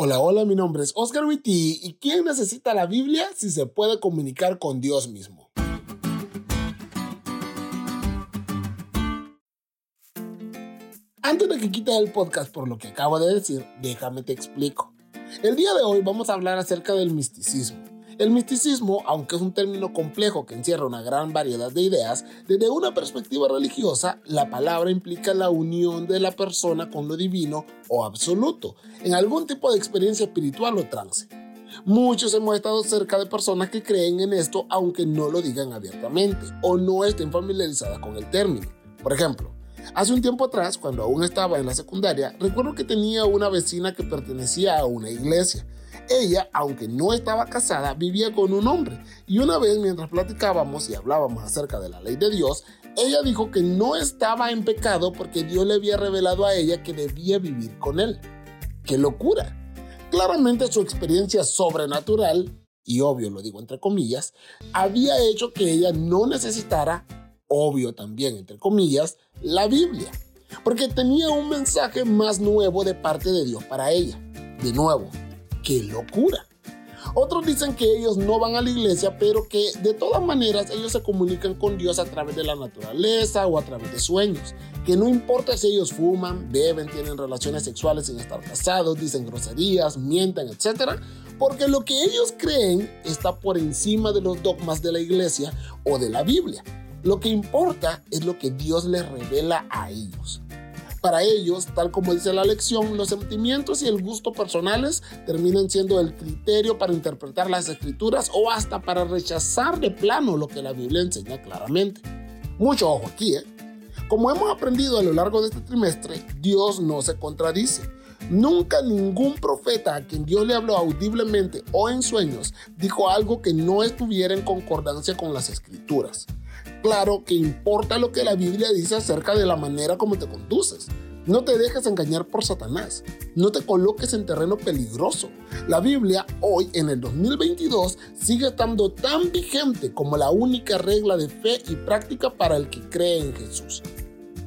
Hola, hola, mi nombre es Oscar Witty y ¿quién necesita la Biblia si se puede comunicar con Dios mismo? Antes de que quites el podcast por lo que acabo de decir, déjame te explico. El día de hoy vamos a hablar acerca del misticismo. El misticismo, aunque es un término complejo que encierra una gran variedad de ideas, desde una perspectiva religiosa, la palabra implica la unión de la persona con lo divino o absoluto, en algún tipo de experiencia espiritual o trance. Muchos hemos estado cerca de personas que creen en esto aunque no lo digan abiertamente o no estén familiarizadas con el término. Por ejemplo, Hace un tiempo atrás, cuando aún estaba en la secundaria, recuerdo que tenía una vecina que pertenecía a una iglesia ella, aunque no estaba casada, vivía con un hombre. Y una vez mientras platicábamos y hablábamos acerca de la ley de Dios, ella dijo que no estaba en pecado porque Dios le había revelado a ella que debía vivir con él. ¡Qué locura! Claramente su experiencia sobrenatural, y obvio lo digo entre comillas, había hecho que ella no necesitara, obvio también entre comillas, la Biblia. Porque tenía un mensaje más nuevo de parte de Dios para ella. De nuevo, ¡Qué locura! Otros dicen que ellos no van a la iglesia, pero que de todas maneras ellos se comunican con Dios a través de la naturaleza o a través de sueños. Que no importa si ellos fuman, beben, tienen relaciones sexuales sin estar casados, dicen groserías, mienten, etc. Porque lo que ellos creen está por encima de los dogmas de la iglesia o de la Biblia. Lo que importa es lo que Dios les revela a ellos. Para ellos, tal como dice la lección, los sentimientos y el gusto personales terminan siendo el criterio para interpretar las escrituras o hasta para rechazar de plano lo que la Biblia enseña claramente. Mucho ojo aquí, ¿eh? Como hemos aprendido a lo largo de este trimestre, Dios no se contradice. Nunca ningún profeta a quien Dios le habló audiblemente o en sueños dijo algo que no estuviera en concordancia con las escrituras claro que importa lo que la Biblia dice acerca de la manera como te conduces. No te dejes engañar por Satanás. No te coloques en terreno peligroso. La Biblia hoy, en el 2022, sigue estando tan vigente como la única regla de fe y práctica para el que cree en Jesús.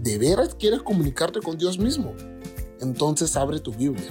¿De veras quieres comunicarte con Dios mismo? Entonces abre tu Biblia